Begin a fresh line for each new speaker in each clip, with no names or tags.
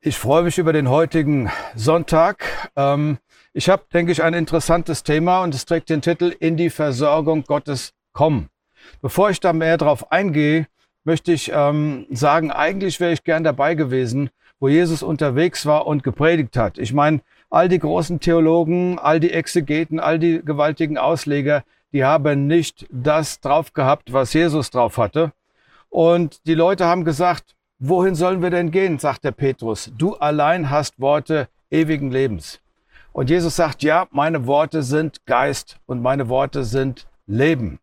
Ich freue mich über den heutigen Sonntag. Ähm, ich habe, denke ich, ein interessantes Thema und es trägt den Titel In die Versorgung Gottes kommen. Bevor ich da mehr drauf eingehe, möchte ich ähm, sagen, eigentlich wäre ich gern dabei gewesen, wo Jesus unterwegs war und gepredigt hat. Ich meine, all die großen Theologen, all die Exegeten, all die gewaltigen Ausleger, die haben nicht das drauf gehabt, was Jesus drauf hatte. Und die Leute haben gesagt, wohin sollen wir denn gehen, sagt der Petrus. Du allein hast Worte ewigen Lebens. Und Jesus sagt, ja, meine Worte sind Geist und meine Worte sind Leben.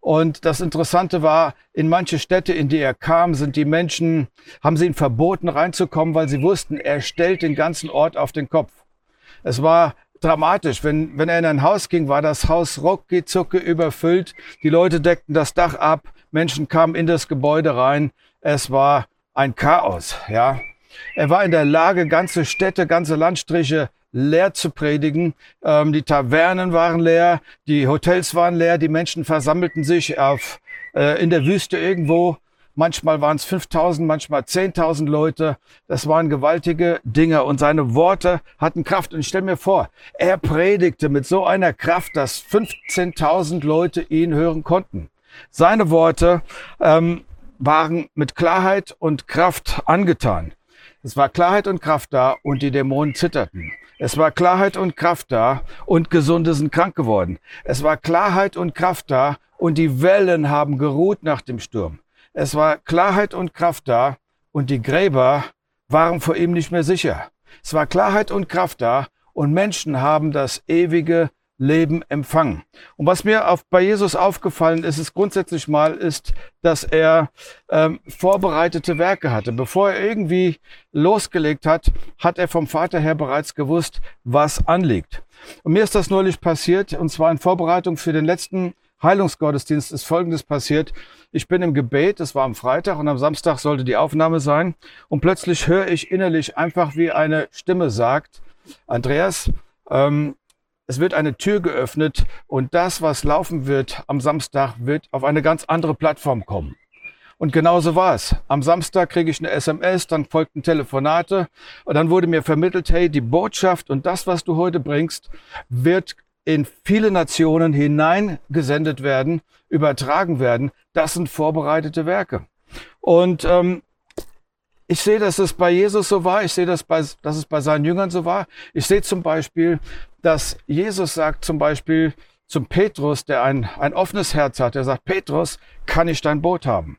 Und das Interessante war, in manche Städte, in die er kam, sind die Menschen, haben sie ihn verboten reinzukommen, weil sie wussten, er stellt den ganzen Ort auf den Kopf. Es war dramatisch. Wenn, wenn er in ein Haus ging, war das Haus rucki zucke überfüllt. Die Leute deckten das Dach ab. Menschen kamen in das Gebäude rein. Es war ein Chaos, ja. Er war in der Lage, ganze Städte, ganze Landstriche leer zu predigen. Ähm, die Tavernen waren leer, die Hotels waren leer, die Menschen versammelten sich auf, äh, in der Wüste irgendwo. Manchmal waren es 5000, manchmal 10.000 Leute. Das waren gewaltige Dinge und seine Worte hatten Kraft. Und ich stelle mir vor, er predigte mit so einer Kraft, dass 15.000 Leute ihn hören konnten. Seine Worte ähm, waren mit Klarheit und Kraft angetan. Es war Klarheit und Kraft da und die Dämonen zitterten. Es war Klarheit und Kraft da und Gesunde sind krank geworden. Es war Klarheit und Kraft da und die Wellen haben geruht nach dem Sturm. Es war Klarheit und Kraft da und die Gräber waren vor ihm nicht mehr sicher. Es war Klarheit und Kraft da und Menschen haben das ewige Leben empfangen. Und was mir auf, bei Jesus aufgefallen ist, ist grundsätzlich mal, ist, dass er ähm, vorbereitete Werke hatte. Bevor er irgendwie losgelegt hat, hat er vom Vater her bereits gewusst, was anliegt. Und mir ist das neulich passiert, und zwar in Vorbereitung für den letzten Heilungsgottesdienst ist Folgendes passiert. Ich bin im Gebet, es war am Freitag und am Samstag sollte die Aufnahme sein. Und plötzlich höre ich innerlich einfach, wie eine Stimme sagt, Andreas, ähm, es wird eine Tür geöffnet und das, was laufen wird am Samstag, wird auf eine ganz andere Plattform kommen. Und genauso war es. Am Samstag kriege ich eine SMS, dann folgten Telefonate und dann wurde mir vermittelt, hey, die Botschaft und das, was du heute bringst, wird in viele Nationen hineingesendet werden, übertragen werden. Das sind vorbereitete Werke. Und ähm, ich sehe, dass es bei Jesus so war. Ich sehe, dass, bei, dass es bei seinen Jüngern so war. Ich sehe zum Beispiel, dass Jesus sagt zum Beispiel zum Petrus, der ein, ein offenes Herz hat, er sagt, Petrus, kann ich dein Boot haben?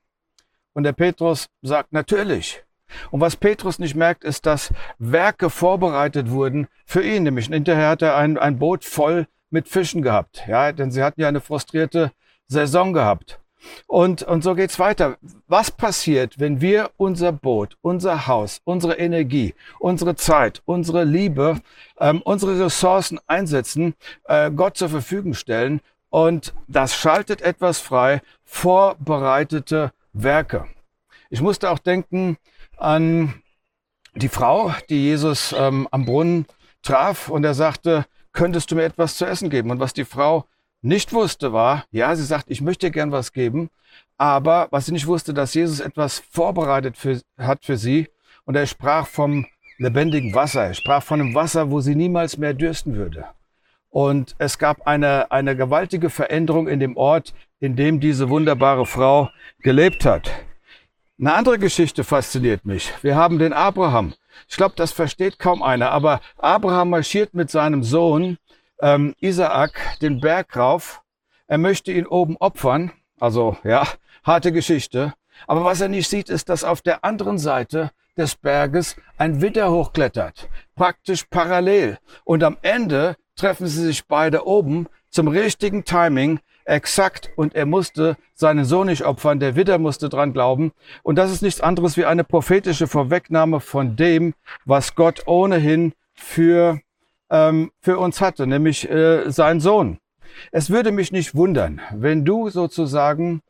Und der Petrus sagt, natürlich. Und was Petrus nicht merkt, ist, dass Werke vorbereitet wurden für ihn. Nämlich hinterher hat er ein, ein Boot voll mit Fischen gehabt. Ja, denn sie hatten ja eine frustrierte Saison gehabt. Und, und so geht's weiter. Was passiert, wenn wir unser Boot, unser Haus, unsere Energie, unsere Zeit, unsere Liebe, ähm, unsere Ressourcen einsetzen, äh, Gott zur Verfügung stellen und das schaltet etwas frei, vorbereitete Werke. Ich musste auch denken an die Frau, die Jesus ähm, am Brunnen traf und er sagte, könntest du mir etwas zu essen geben? Und was die Frau nicht wusste, war, ja, sie sagt, ich möchte gern was geben, aber was sie nicht wusste, dass Jesus etwas vorbereitet für, hat für sie und er sprach vom lebendigen Wasser. Er sprach von einem Wasser, wo sie niemals mehr dürsten würde. Und es gab eine, eine gewaltige Veränderung in dem Ort, in dem diese wunderbare Frau gelebt hat. Eine andere Geschichte fasziniert mich. Wir haben den Abraham. Ich glaube, das versteht kaum einer, aber Abraham marschiert mit seinem Sohn ähm, Isaak den Berg rauf. Er möchte ihn oben opfern. Also ja, harte Geschichte. Aber was er nicht sieht, ist, dass auf der anderen Seite des Berges ein Widder hochklettert. Praktisch parallel. Und am Ende treffen sie sich beide oben zum richtigen Timing, exakt. Und er musste seinen Sohn nicht opfern. Der Widder musste dran glauben. Und das ist nichts anderes wie eine prophetische Vorwegnahme von dem, was Gott ohnehin für ähm, für uns hatte, nämlich äh, sein Sohn. Es würde mich nicht wundern, wenn du sozusagen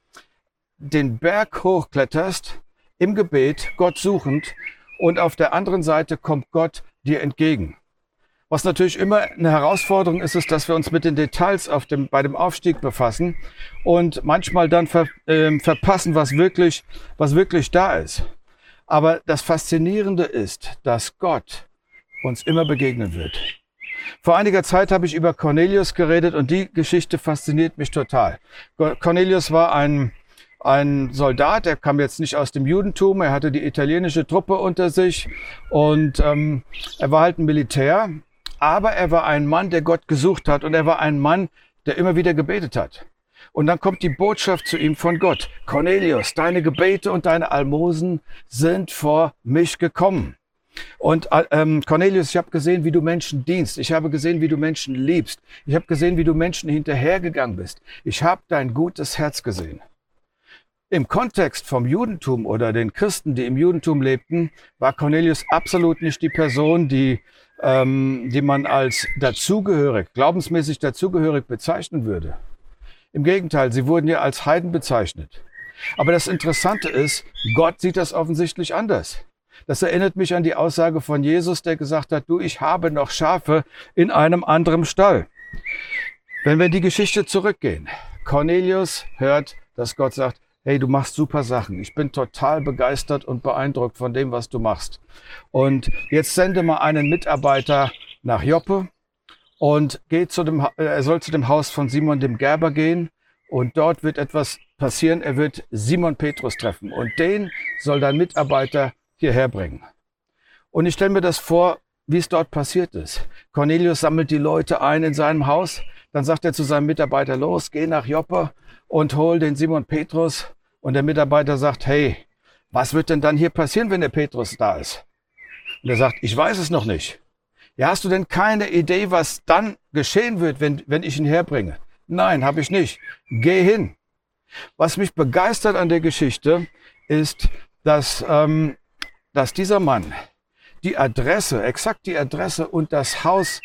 den Berg hochkletterst, im Gebet, Gott suchend, und auf der anderen Seite kommt Gott dir entgegen. Was natürlich immer eine Herausforderung ist, ist, dass wir uns mit den Details auf dem, bei dem Aufstieg befassen und manchmal dann ver, äh, verpassen, was wirklich, was wirklich da ist. Aber das Faszinierende ist, dass Gott uns immer begegnen wird. Vor einiger Zeit habe ich über Cornelius geredet und die Geschichte fasziniert mich total. Cornelius war ein, ein Soldat, er kam jetzt nicht aus dem Judentum, er hatte die italienische Truppe unter sich und ähm, er war halt ein Militär, aber er war ein Mann, der Gott gesucht hat und er war ein Mann, der immer wieder gebetet hat. Und dann kommt die Botschaft zu ihm von Gott. Cornelius, deine Gebete und deine Almosen sind vor mich gekommen. Und ähm, Cornelius, ich habe gesehen, wie du Menschen dienst. Ich habe gesehen, wie du Menschen liebst. Ich habe gesehen, wie du Menschen hinterhergegangen bist. Ich habe dein gutes Herz gesehen. Im Kontext vom Judentum oder den Christen, die im Judentum lebten, war Cornelius absolut nicht die Person, die, ähm, die man als dazugehörig, glaubensmäßig dazugehörig bezeichnen würde. Im Gegenteil, sie wurden ja als Heiden bezeichnet. Aber das Interessante ist, Gott sieht das offensichtlich anders. Das erinnert mich an die Aussage von Jesus, der gesagt hat, du, ich habe noch Schafe in einem anderen Stall. Wenn wir in die Geschichte zurückgehen, Cornelius hört, dass Gott sagt, hey, du machst super Sachen. Ich bin total begeistert und beeindruckt von dem, was du machst. Und jetzt sende mal einen Mitarbeiter nach Joppe und geht zu dem, äh, er soll zu dem Haus von Simon dem Gerber gehen und dort wird etwas passieren. Er wird Simon Petrus treffen und den soll dein Mitarbeiter hierher bringen. Und ich stelle mir das vor, wie es dort passiert ist. Cornelius sammelt die Leute ein in seinem Haus. Dann sagt er zu seinem Mitarbeiter, los, geh nach Joppe und hol den Simon Petrus. Und der Mitarbeiter sagt, hey, was wird denn dann hier passieren, wenn der Petrus da ist? Und er sagt, ich weiß es noch nicht. Ja, hast du denn keine Idee, was dann geschehen wird, wenn, wenn ich ihn herbringe? Nein, habe ich nicht. Geh hin. Was mich begeistert an der Geschichte ist, dass, ähm, dass dieser Mann die Adresse, exakt die Adresse und das Haus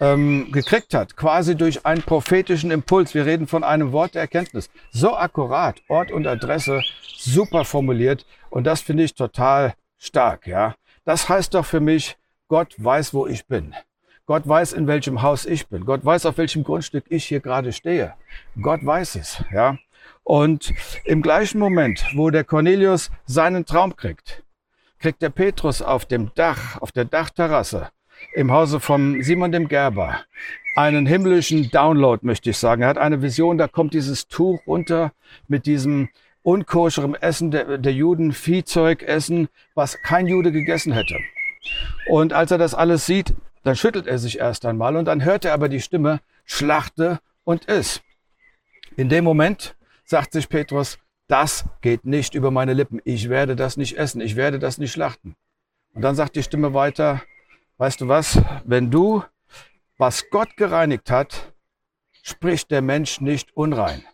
ähm, gekriegt hat, quasi durch einen prophetischen Impuls. Wir reden von einem Wort der Erkenntnis. So akkurat, Ort und Adresse, super formuliert. Und das finde ich total stark, ja. Das heißt doch für mich, Gott weiß, wo ich bin. Gott weiß, in welchem Haus ich bin. Gott weiß, auf welchem Grundstück ich hier gerade stehe. Gott weiß es, ja. Und im gleichen Moment, wo der Cornelius seinen Traum kriegt, kriegt der Petrus auf dem Dach, auf der Dachterrasse im Hause von Simon dem Gerber einen himmlischen Download, möchte ich sagen. Er hat eine Vision, da kommt dieses Tuch runter mit diesem unkoscherem Essen der, der Juden, Viehzeug essen, was kein Jude gegessen hätte. Und als er das alles sieht, dann schüttelt er sich erst einmal und dann hört er aber die Stimme, schlachte und iss. In dem Moment sagt sich Petrus, das geht nicht über meine Lippen. Ich werde das nicht essen. Ich werde das nicht schlachten. Und dann sagt die Stimme weiter, weißt du was, wenn du, was Gott gereinigt hat, spricht der Mensch nicht unrein.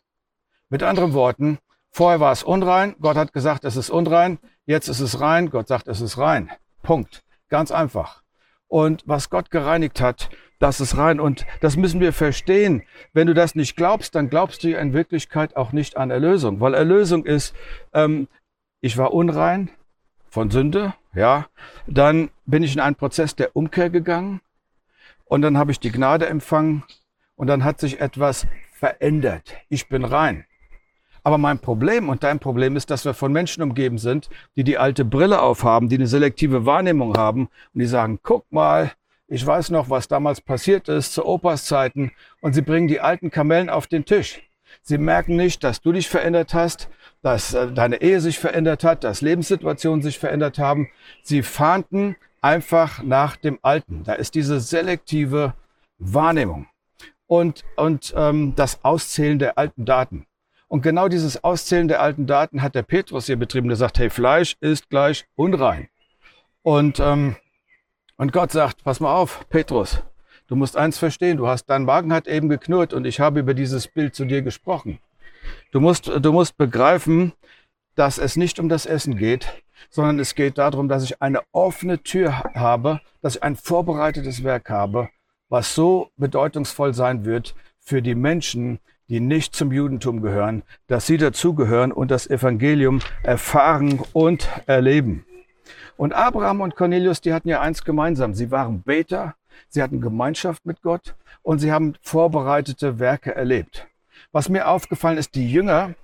Mit anderen Worten, vorher war es unrein, Gott hat gesagt, es ist unrein, jetzt ist es rein, Gott sagt, es ist rein. Punkt. Ganz einfach. Und was Gott gereinigt hat, das ist rein. Und das müssen wir verstehen. Wenn du das nicht glaubst, dann glaubst du in Wirklichkeit auch nicht an Erlösung. Weil Erlösung ist, ähm, ich war unrein von Sünde, ja. Dann bin ich in einen Prozess der Umkehr gegangen. Und dann habe ich die Gnade empfangen. Und dann hat sich etwas verändert. Ich bin rein. Aber mein Problem und dein Problem ist, dass wir von Menschen umgeben sind, die die alte Brille aufhaben, die eine selektive Wahrnehmung haben und die sagen, guck mal, ich weiß noch, was damals passiert ist zu Opas Zeiten und sie bringen die alten Kamellen auf den Tisch. Sie merken nicht, dass du dich verändert hast, dass äh, deine Ehe sich verändert hat, dass Lebenssituationen sich verändert haben. Sie fahnden einfach nach dem Alten. Da ist diese selektive Wahrnehmung und, und ähm, das Auszählen der alten Daten. Und genau dieses Auszählen der alten Daten hat der Petrus hier betrieben, der sagt, hey, Fleisch ist gleich unrein. Und, ähm, und Gott sagt, pass mal auf, Petrus, du musst eins verstehen, du hast, dein Magen hat eben geknurrt und ich habe über dieses Bild zu dir gesprochen. Du musst, du musst begreifen, dass es nicht um das Essen geht, sondern es geht darum, dass ich eine offene Tür habe, dass ich ein vorbereitetes Werk habe, was so bedeutungsvoll sein wird für die Menschen, die nicht zum Judentum gehören, dass sie dazugehören und das Evangelium erfahren und erleben. Und Abraham und Cornelius, die hatten ja eins gemeinsam. Sie waren Beter, sie hatten Gemeinschaft mit Gott und sie haben vorbereitete Werke erlebt. Was mir aufgefallen ist, die Jünger,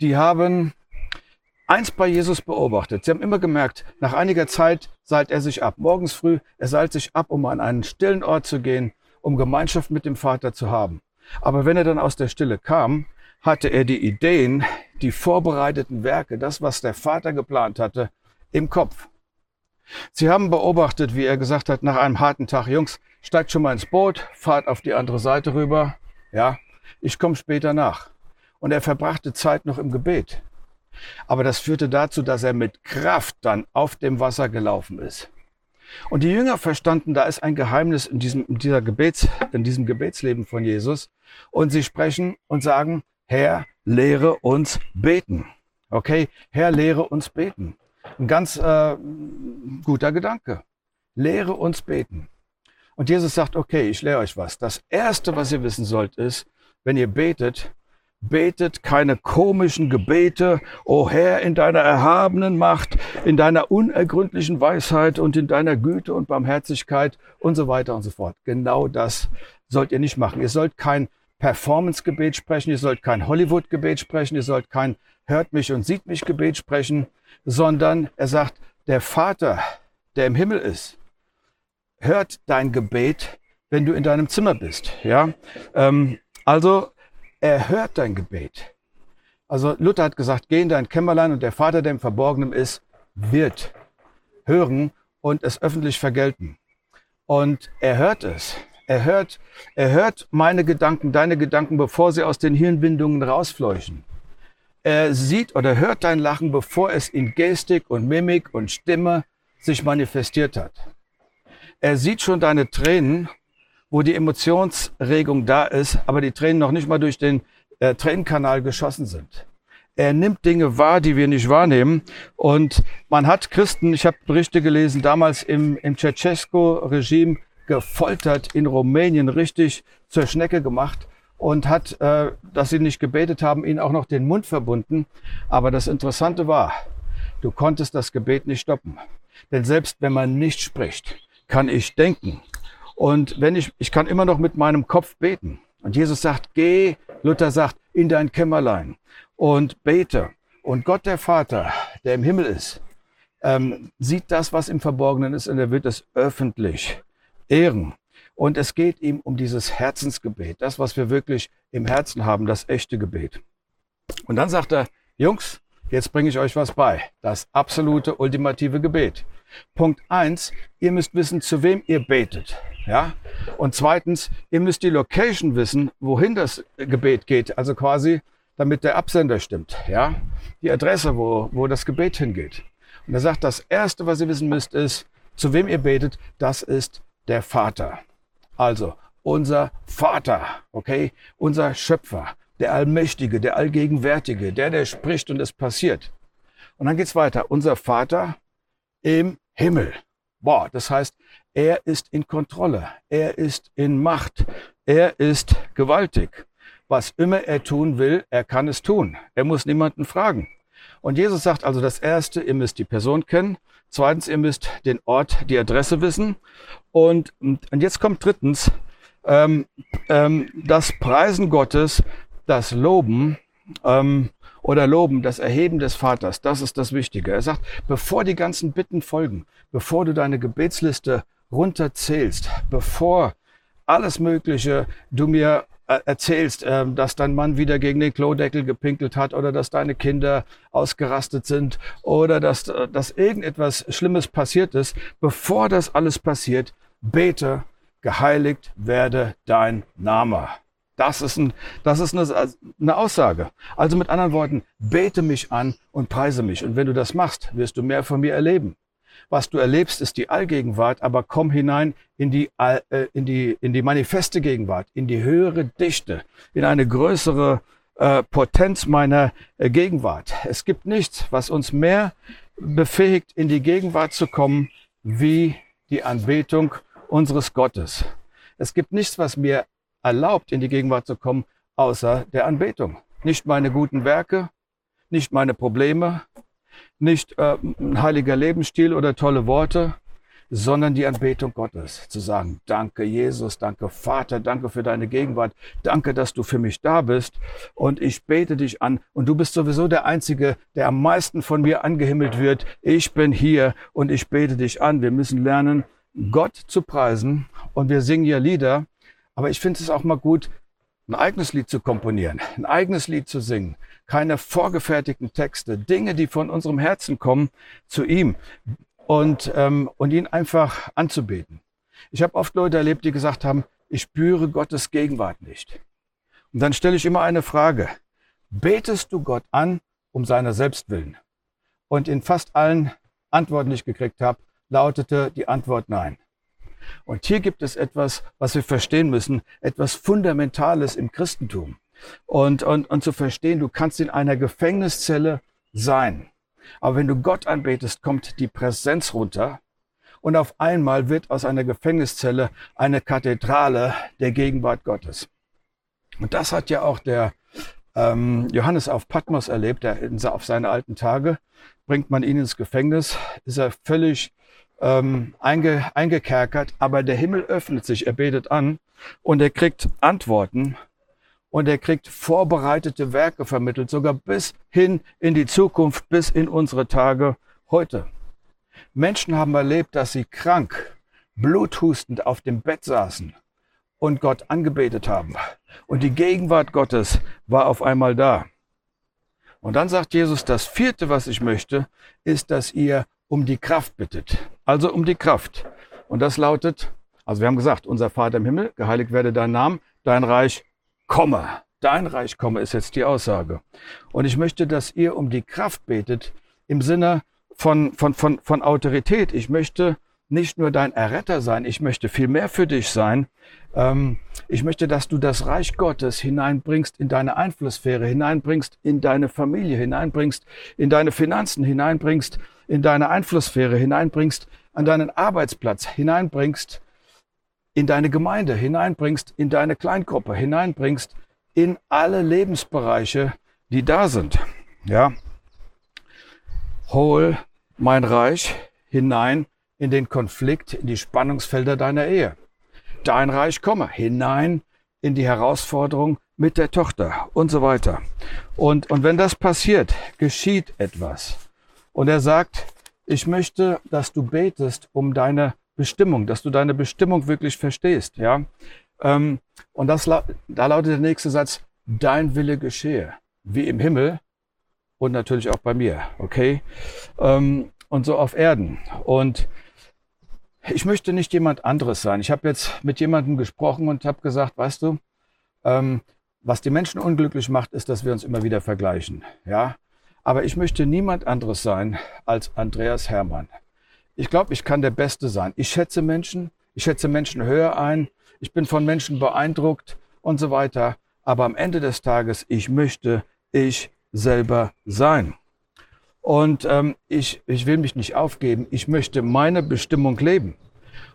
die haben eins bei Jesus beobachtet. Sie haben immer gemerkt, nach einiger Zeit seilt er sich ab. Morgens früh, er seilt sich ab, um an einen stillen Ort zu gehen, um Gemeinschaft mit dem Vater zu haben. Aber wenn er dann aus der Stille kam, hatte er die Ideen, die vorbereiteten Werke, das, was der Vater geplant hatte, im Kopf. Sie haben beobachtet, wie er gesagt hat, nach einem harten Tag, Jungs, steigt schon mal ins Boot, fahrt auf die andere Seite rüber. Ja, ich komme später nach. Und er verbrachte Zeit noch im Gebet. Aber das führte dazu, dass er mit Kraft dann auf dem Wasser gelaufen ist. Und die Jünger verstanden, da ist ein Geheimnis in diesem, in dieser Gebets, in diesem Gebetsleben von Jesus. Und sie sprechen und sagen, Herr, lehre uns beten. Okay, Herr, lehre uns beten. Ein ganz äh, guter Gedanke. Lehre uns beten. Und Jesus sagt, okay, ich lehre euch was. Das Erste, was ihr wissen sollt, ist, wenn ihr betet, betet keine komischen Gebete, o Herr, in deiner erhabenen Macht, in deiner unergründlichen Weisheit und in deiner Güte und Barmherzigkeit und so weiter und so fort. Genau das sollt ihr nicht machen. Ihr sollt kein Performance-Gebet sprechen, ihr sollt kein Hollywood-Gebet sprechen, ihr sollt kein Hört mich und sieht mich Gebet sprechen, sondern er sagt, der Vater, der im Himmel ist, hört dein Gebet, wenn du in deinem Zimmer bist. Ja, ähm, also er hört dein Gebet. Also Luther hat gesagt, geh in dein Kämmerlein und der Vater, der im Verborgenen ist, wird hören und es öffentlich vergelten. Und er hört es. Er hört, er hört meine Gedanken, deine Gedanken, bevor sie aus den Hirnbindungen rausfleuchen. Er sieht oder hört dein Lachen, bevor es in Gestik und Mimik und Stimme sich manifestiert hat. Er sieht schon deine Tränen wo die Emotionsregung da ist, aber die Tränen noch nicht mal durch den äh, Tränenkanal geschossen sind. Er nimmt Dinge wahr, die wir nicht wahrnehmen. Und man hat Christen, ich habe Berichte gelesen, damals im, im Ceausescu-Regime gefoltert in Rumänien, richtig zur Schnecke gemacht und hat, äh, dass sie nicht gebetet haben, ihnen auch noch den Mund verbunden. Aber das Interessante war, du konntest das Gebet nicht stoppen. Denn selbst wenn man nicht spricht, kann ich denken. Und wenn ich, ich kann immer noch mit meinem Kopf beten. Und Jesus sagt, geh, Luther sagt, in dein Kämmerlein und bete. Und Gott der Vater, der im Himmel ist, ähm, sieht das, was im Verborgenen ist, und er wird es öffentlich ehren. Und es geht ihm um dieses Herzensgebet, das, was wir wirklich im Herzen haben, das echte Gebet. Und dann sagt er, Jungs, jetzt bringe ich euch was bei. Das absolute, ultimative Gebet. Punkt eins: ihr müsst wissen, zu wem ihr betet. Ja? Und zweitens, ihr müsst die Location wissen, wohin das Gebet geht. Also quasi, damit der Absender stimmt. Ja? Die Adresse, wo, wo das Gebet hingeht. Und er sagt, das erste, was ihr wissen müsst, ist, zu wem ihr betet, das ist der Vater. Also, unser Vater, okay? Unser Schöpfer, der Allmächtige, der Allgegenwärtige, der, der spricht und es passiert. Und dann geht's weiter. Unser Vater im Himmel. Boah, das heißt, er ist in Kontrolle, er ist in Macht, er ist gewaltig. Was immer er tun will, er kann es tun. Er muss niemanden fragen. Und Jesus sagt also das Erste, ihr müsst die Person kennen. Zweitens, ihr müsst den Ort, die Adresse wissen. Und, und jetzt kommt drittens ähm, ähm, das Preisen Gottes, das Loben. Ähm, oder loben, das Erheben des Vaters, das ist das Wichtige. Er sagt, bevor die ganzen Bitten folgen, bevor du deine Gebetsliste runterzählst, bevor alles Mögliche du mir erzählst, ähm, dass dein Mann wieder gegen den Klodeckel gepinkelt hat oder dass deine Kinder ausgerastet sind oder dass, äh, dass irgendetwas Schlimmes passiert ist, bevor das alles passiert, bete, geheiligt werde dein Name. Das ist, ein, das ist eine, eine Aussage. Also mit anderen Worten, bete mich an und preise mich. Und wenn du das machst, wirst du mehr von mir erleben. Was du erlebst, ist die Allgegenwart, aber komm hinein in die, äh, in die, in die manifeste Gegenwart, in die höhere Dichte, in eine größere äh, Potenz meiner äh, Gegenwart. Es gibt nichts, was uns mehr befähigt, in die Gegenwart zu kommen, wie die Anbetung unseres Gottes. Es gibt nichts, was mir erlaubt, in die Gegenwart zu kommen, außer der Anbetung. Nicht meine guten Werke, nicht meine Probleme, nicht äh, ein heiliger Lebensstil oder tolle Worte, sondern die Anbetung Gottes. Zu sagen, danke Jesus, danke Vater, danke für deine Gegenwart, danke, dass du für mich da bist und ich bete dich an und du bist sowieso der Einzige, der am meisten von mir angehimmelt wird. Ich bin hier und ich bete dich an. Wir müssen lernen, Gott zu preisen und wir singen ja Lieder, aber ich finde es auch mal gut, ein eigenes Lied zu komponieren, ein eigenes Lied zu singen, keine vorgefertigten Texte, Dinge, die von unserem Herzen kommen, zu ihm und, ähm, und ihn einfach anzubeten. Ich habe oft Leute erlebt, die gesagt haben, ich spüre Gottes Gegenwart nicht. Und dann stelle ich immer eine Frage. Betest du Gott an um seiner selbst willen? Und in fast allen Antworten, die ich gekriegt habe, lautete die Antwort nein. Und hier gibt es etwas, was wir verstehen müssen, etwas Fundamentales im Christentum. Und, und, und zu verstehen, du kannst in einer Gefängniszelle sein. Aber wenn du Gott anbetest, kommt die Präsenz runter und auf einmal wird aus einer Gefängniszelle eine Kathedrale der Gegenwart Gottes. Und das hat ja auch der ähm, Johannes auf Patmos erlebt, der in, auf seine alten Tage bringt man ihn ins Gefängnis, ist er völlig ähm, einge, eingekerkert, aber der Himmel öffnet sich, er betet an und er kriegt Antworten und er kriegt vorbereitete Werke vermittelt, sogar bis hin in die Zukunft, bis in unsere Tage heute. Menschen haben erlebt, dass sie krank, bluthustend auf dem Bett saßen und Gott angebetet haben. Und die Gegenwart Gottes war auf einmal da. Und dann sagt Jesus, das vierte, was ich möchte, ist, dass ihr um die Kraft bittet. Also um die Kraft. Und das lautet, also wir haben gesagt, unser Vater im Himmel, geheiligt werde dein Name, dein Reich komme. Dein Reich komme ist jetzt die Aussage. Und ich möchte, dass ihr um die Kraft betet im Sinne von, von, von, von Autorität. Ich möchte nicht nur dein Erretter sein, ich möchte viel mehr für dich sein. Ähm, ich möchte, dass du das Reich Gottes hineinbringst in deine Einflusssphäre, hineinbringst in deine Familie, hineinbringst in deine Finanzen, hineinbringst in deine Einflusssphäre, hineinbringst an deinen Arbeitsplatz, hineinbringst in deine Gemeinde, hineinbringst in deine Kleingruppe, hineinbringst in alle Lebensbereiche, die da sind. Ja. Hol mein Reich hinein in den Konflikt, in die Spannungsfelder deiner Ehe. Dein Reich komme hinein in die Herausforderung mit der Tochter und so weiter. Und, und wenn das passiert, geschieht etwas. Und er sagt, ich möchte, dass du betest um deine Bestimmung, dass du deine Bestimmung wirklich verstehst, ja. Ähm, und das, da lautet der nächste Satz, dein Wille geschehe, wie im Himmel und natürlich auch bei mir, okay? Ähm, und so auf Erden. Und ich möchte nicht jemand anderes sein. Ich habe jetzt mit jemandem gesprochen und habe gesagt, weißt du, ähm, was die Menschen unglücklich macht, ist, dass wir uns immer wieder vergleichen. Ja, aber ich möchte niemand anderes sein als Andreas Hermann. Ich glaube, ich kann der Beste sein. Ich schätze Menschen, ich schätze Menschen höher ein, ich bin von Menschen beeindruckt und so weiter. Aber am Ende des Tages, ich möchte ich selber sein. Und ähm, ich, ich will mich nicht aufgeben. Ich möchte meine Bestimmung leben.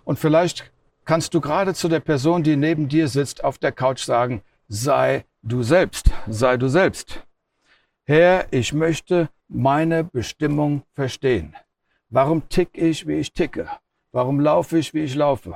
Und vielleicht kannst du gerade zu der Person, die neben dir sitzt, auf der Couch sagen, sei du selbst, sei du selbst. Herr, ich möchte meine Bestimmung verstehen. Warum tick ich, wie ich ticke? Warum laufe ich, wie ich laufe?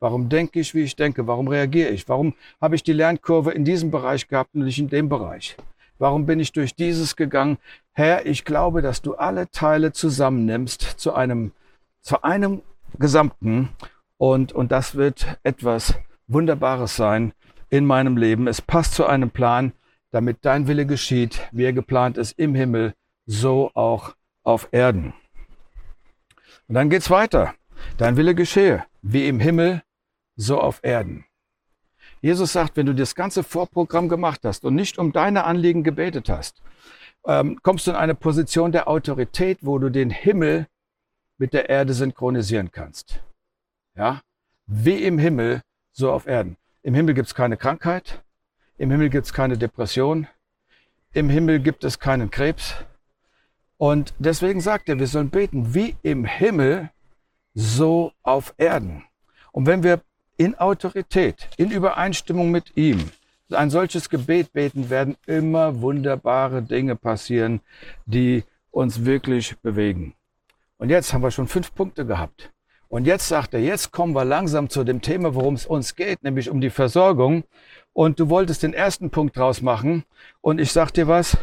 Warum denke ich, wie ich denke? Warum reagiere ich? Warum habe ich die Lernkurve in diesem Bereich gehabt und nicht in dem Bereich? Warum bin ich durch dieses gegangen? Herr, ich glaube, dass du alle Teile zusammennimmst zu einem, zu einem Gesamten und, und das wird etwas Wunderbares sein in meinem Leben. Es passt zu einem Plan, damit dein Wille geschieht, wie er geplant ist im Himmel, so auch auf Erden. Und dann geht's weiter. Dein Wille geschehe, wie im Himmel, so auf Erden. Jesus sagt, wenn du das ganze Vorprogramm gemacht hast und nicht um deine Anliegen gebetet hast, ähm, kommst du in eine Position der Autorität, wo du den Himmel mit der Erde synchronisieren kannst. Ja? Wie im Himmel, so auf Erden. Im Himmel gibt's keine Krankheit, im Himmel gibt's keine Depression, im Himmel gibt es keinen Krebs. Und deswegen sagt er, wir sollen beten wie im Himmel, so auf Erden. Und wenn wir in Autorität, in Übereinstimmung mit ihm ein solches Gebet beten, werden immer wunderbare Dinge passieren, die uns wirklich bewegen. Und jetzt haben wir schon fünf Punkte gehabt. Und jetzt sagt er, jetzt kommen wir langsam zu dem Thema, worum es uns geht, nämlich um die Versorgung. Und du wolltest den ersten Punkt draus machen. Und ich sag dir was,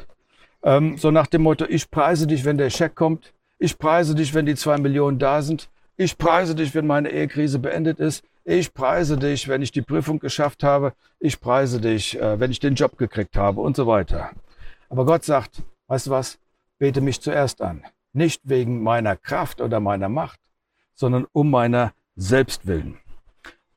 ähm, so nach dem Motto, ich preise dich, wenn der Scheck kommt. Ich preise dich, wenn die zwei Millionen da sind. Ich preise dich, wenn meine Ehekrise beendet ist. Ich preise dich, wenn ich die Prüfung geschafft habe. Ich preise dich, äh, wenn ich den Job gekriegt habe und so weiter. Aber Gott sagt, weißt du was? Bete mich zuerst an. Nicht wegen meiner Kraft oder meiner Macht, sondern um meiner selbst willen.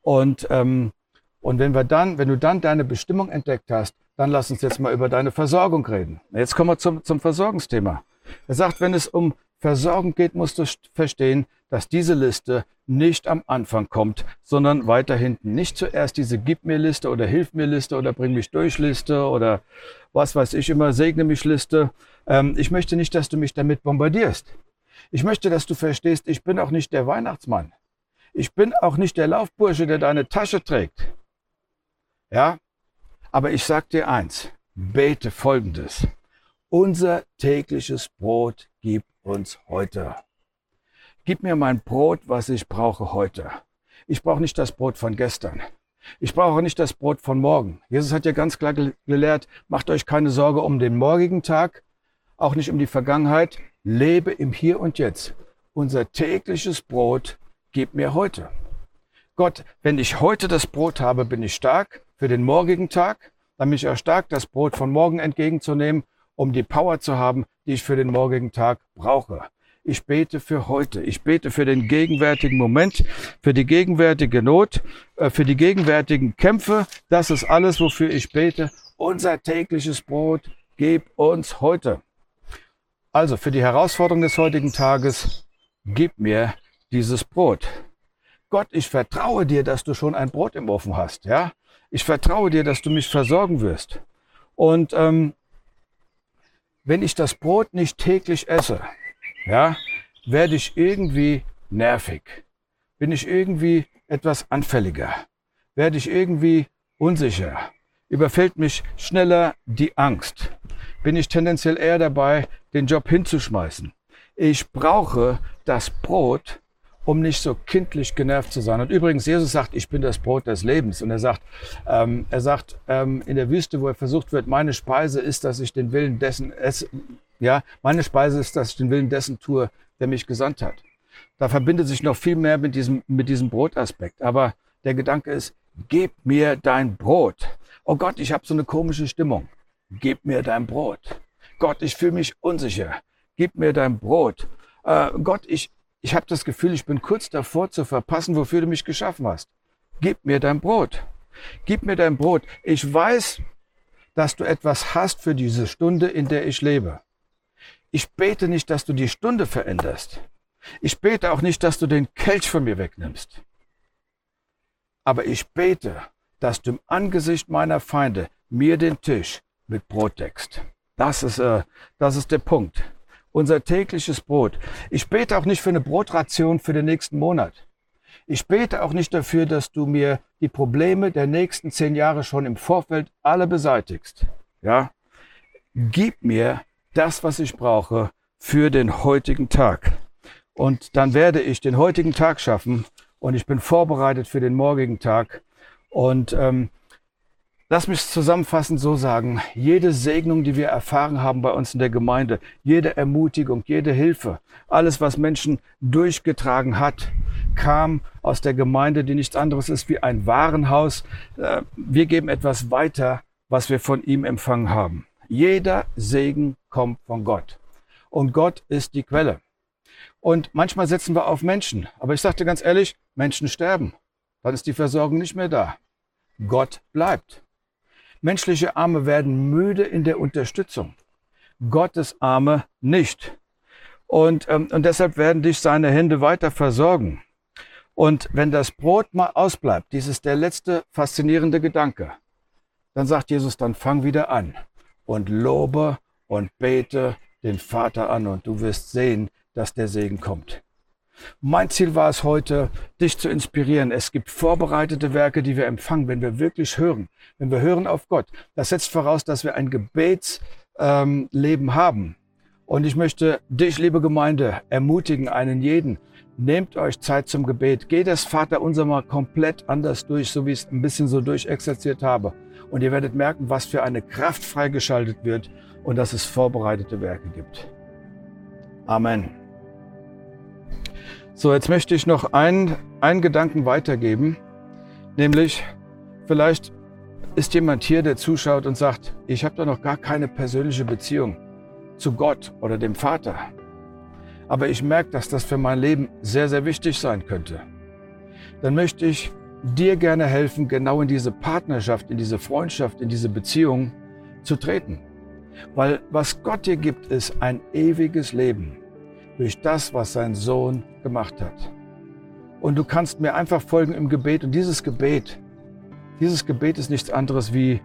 Und, ähm, und wenn wir dann, wenn du dann deine Bestimmung entdeckt hast, dann lass uns jetzt mal über deine Versorgung reden. Jetzt kommen wir zum, zum Versorgungsthema. Er sagt, wenn es um Versorgung geht, musst du verstehen, dass diese Liste nicht am Anfang kommt, sondern weiter hinten. Nicht zuerst diese Gib mir Liste oder Hilf mir Liste oder Bring mich durch Liste oder was weiß ich immer, Segne mich Liste. Ähm, ich möchte nicht, dass du mich damit bombardierst. Ich möchte, dass du verstehst, ich bin auch nicht der Weihnachtsmann. Ich bin auch nicht der Laufbursche, der deine Tasche trägt. Ja? Aber ich sag dir eins, bete folgendes. Unser tägliches Brot gib uns heute. Gib mir mein Brot, was ich brauche heute. Ich brauche nicht das Brot von gestern. Ich brauche nicht das Brot von morgen. Jesus hat ja ganz klar gelehrt, macht euch keine Sorge um den morgigen Tag, auch nicht um die Vergangenheit, lebe im Hier und Jetzt. Unser tägliches Brot gib mir heute. Gott, wenn ich heute das Brot habe, bin ich stark für den morgigen Tag, bin ich stark, das Brot von morgen entgegenzunehmen, um die Power zu haben, die ich für den morgigen Tag brauche. Ich bete für heute. Ich bete für den gegenwärtigen Moment, für die gegenwärtige Not, äh, für die gegenwärtigen Kämpfe. Das ist alles, wofür ich bete. Unser tägliches Brot gib uns heute. Also für die Herausforderung des heutigen Tages, gib mir dieses Brot. Gott, ich vertraue dir, dass du schon ein Brot im Ofen hast. Ja, ich vertraue dir, dass du mich versorgen wirst. Und ähm, wenn ich das Brot nicht täglich esse, ja, werde ich irgendwie nervig, bin ich irgendwie etwas anfälliger, werde ich irgendwie unsicher, überfällt mich schneller die Angst bin ich tendenziell eher dabei, den Job hinzuschmeißen. Ich brauche das Brot, um nicht so kindlich genervt zu sein. Und übrigens, Jesus sagt, ich bin das Brot des Lebens. Und er sagt, ähm, er sagt ähm, in der Wüste, wo er versucht wird, meine Speise ist, dass ich den Willen dessen esse. Ja, meine Speise ist, dass ich den Willen dessen tue, der mich gesandt hat. Da verbindet sich noch viel mehr mit diesem, mit diesem Brotaspekt. Aber der Gedanke ist, gib mir dein Brot. Oh Gott, ich habe so eine komische Stimmung gib mir dein Brot. Gott, ich fühle mich unsicher. Gib mir dein Brot. Äh, Gott, ich, ich habe das Gefühl, ich bin kurz davor zu verpassen, wofür du mich geschaffen hast. Gib mir dein Brot. Gib mir dein Brot. Ich weiß, dass du etwas hast für diese Stunde, in der ich lebe. Ich bete nicht, dass du die Stunde veränderst. Ich bete auch nicht, dass du den Kelch von mir wegnimmst. Aber ich bete, dass du im Angesicht meiner Feinde mir den Tisch mit Brot deckst. Das ist, äh, das ist der Punkt. Unser tägliches Brot. Ich bete auch nicht für eine Brotration für den nächsten Monat. Ich bete auch nicht dafür, dass du mir die Probleme der nächsten zehn Jahre schon im Vorfeld alle beseitigst. Ja? Gib mir das, was ich brauche für den heutigen Tag. Und dann werde ich den heutigen Tag schaffen und ich bin vorbereitet für den morgigen Tag. Und ähm, Lass mich zusammenfassend so sagen, jede Segnung, die wir erfahren haben bei uns in der Gemeinde, jede Ermutigung, jede Hilfe, alles, was Menschen durchgetragen hat, kam aus der Gemeinde, die nichts anderes ist wie ein Warenhaus. Äh, wir geben etwas weiter, was wir von ihm empfangen haben. Jeder Segen kommt von Gott. Und Gott ist die Quelle. Und manchmal setzen wir auf Menschen. Aber ich sagte ganz ehrlich, Menschen sterben. Dann ist die Versorgung nicht mehr da. Gott bleibt. Menschliche Arme werden müde in der Unterstützung. Gottes Arme nicht. Und, ähm, und deshalb werden dich seine Hände weiter versorgen. Und wenn das Brot mal ausbleibt, dies ist der letzte faszinierende Gedanke, dann sagt Jesus, dann fang wieder an und lobe und bete den Vater an und du wirst sehen, dass der Segen kommt. Mein Ziel war es heute, dich zu inspirieren. Es gibt vorbereitete Werke, die wir empfangen, wenn wir wirklich hören. Wenn wir hören auf Gott. Das setzt voraus, dass wir ein Gebetsleben ähm, haben. Und ich möchte dich, liebe Gemeinde, ermutigen, einen jeden. Nehmt euch Zeit zum Gebet. Geht das Vaterunser mal komplett anders durch, so wie ich es ein bisschen so durchexerziert habe. Und ihr werdet merken, was für eine Kraft freigeschaltet wird und dass es vorbereitete Werke gibt. Amen. So, jetzt möchte ich noch einen, einen Gedanken weitergeben, nämlich vielleicht ist jemand hier, der zuschaut und sagt, ich habe da noch gar keine persönliche Beziehung zu Gott oder dem Vater. Aber ich merke, dass das für mein Leben sehr, sehr wichtig sein könnte. Dann möchte ich dir gerne helfen, genau in diese Partnerschaft, in diese Freundschaft, in diese Beziehung zu treten. Weil was Gott dir gibt, ist ein ewiges Leben durch das, was sein Sohn gemacht hat. Und du kannst mir einfach folgen im Gebet. Und dieses Gebet, dieses Gebet ist nichts anderes wie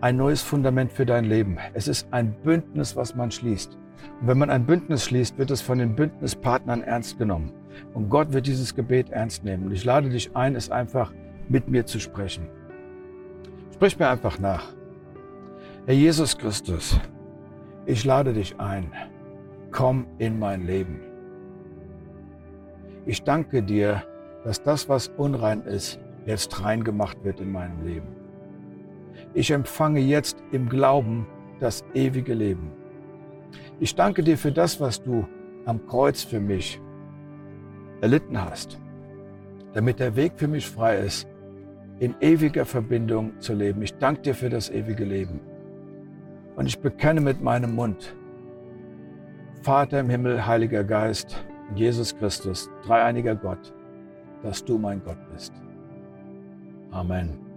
ein neues Fundament für dein Leben. Es ist ein Bündnis, was man schließt. Und wenn man ein Bündnis schließt, wird es von den Bündnispartnern ernst genommen. Und Gott wird dieses Gebet ernst nehmen. Und ich lade dich ein, es einfach mit mir zu sprechen. Sprich mir einfach nach. Herr Jesus Christus, ich lade dich ein. Komm in mein Leben. Ich danke dir, dass das, was unrein ist, jetzt rein gemacht wird in meinem Leben. Ich empfange jetzt im Glauben das ewige Leben. Ich danke dir für das, was du am Kreuz für mich erlitten hast, damit der Weg für mich frei ist, in ewiger Verbindung zu leben. Ich danke dir für das ewige Leben. Und ich bekenne mit meinem Mund, Vater im Himmel, Heiliger Geist, Jesus Christus, dreieiniger Gott, dass du mein Gott bist. Amen.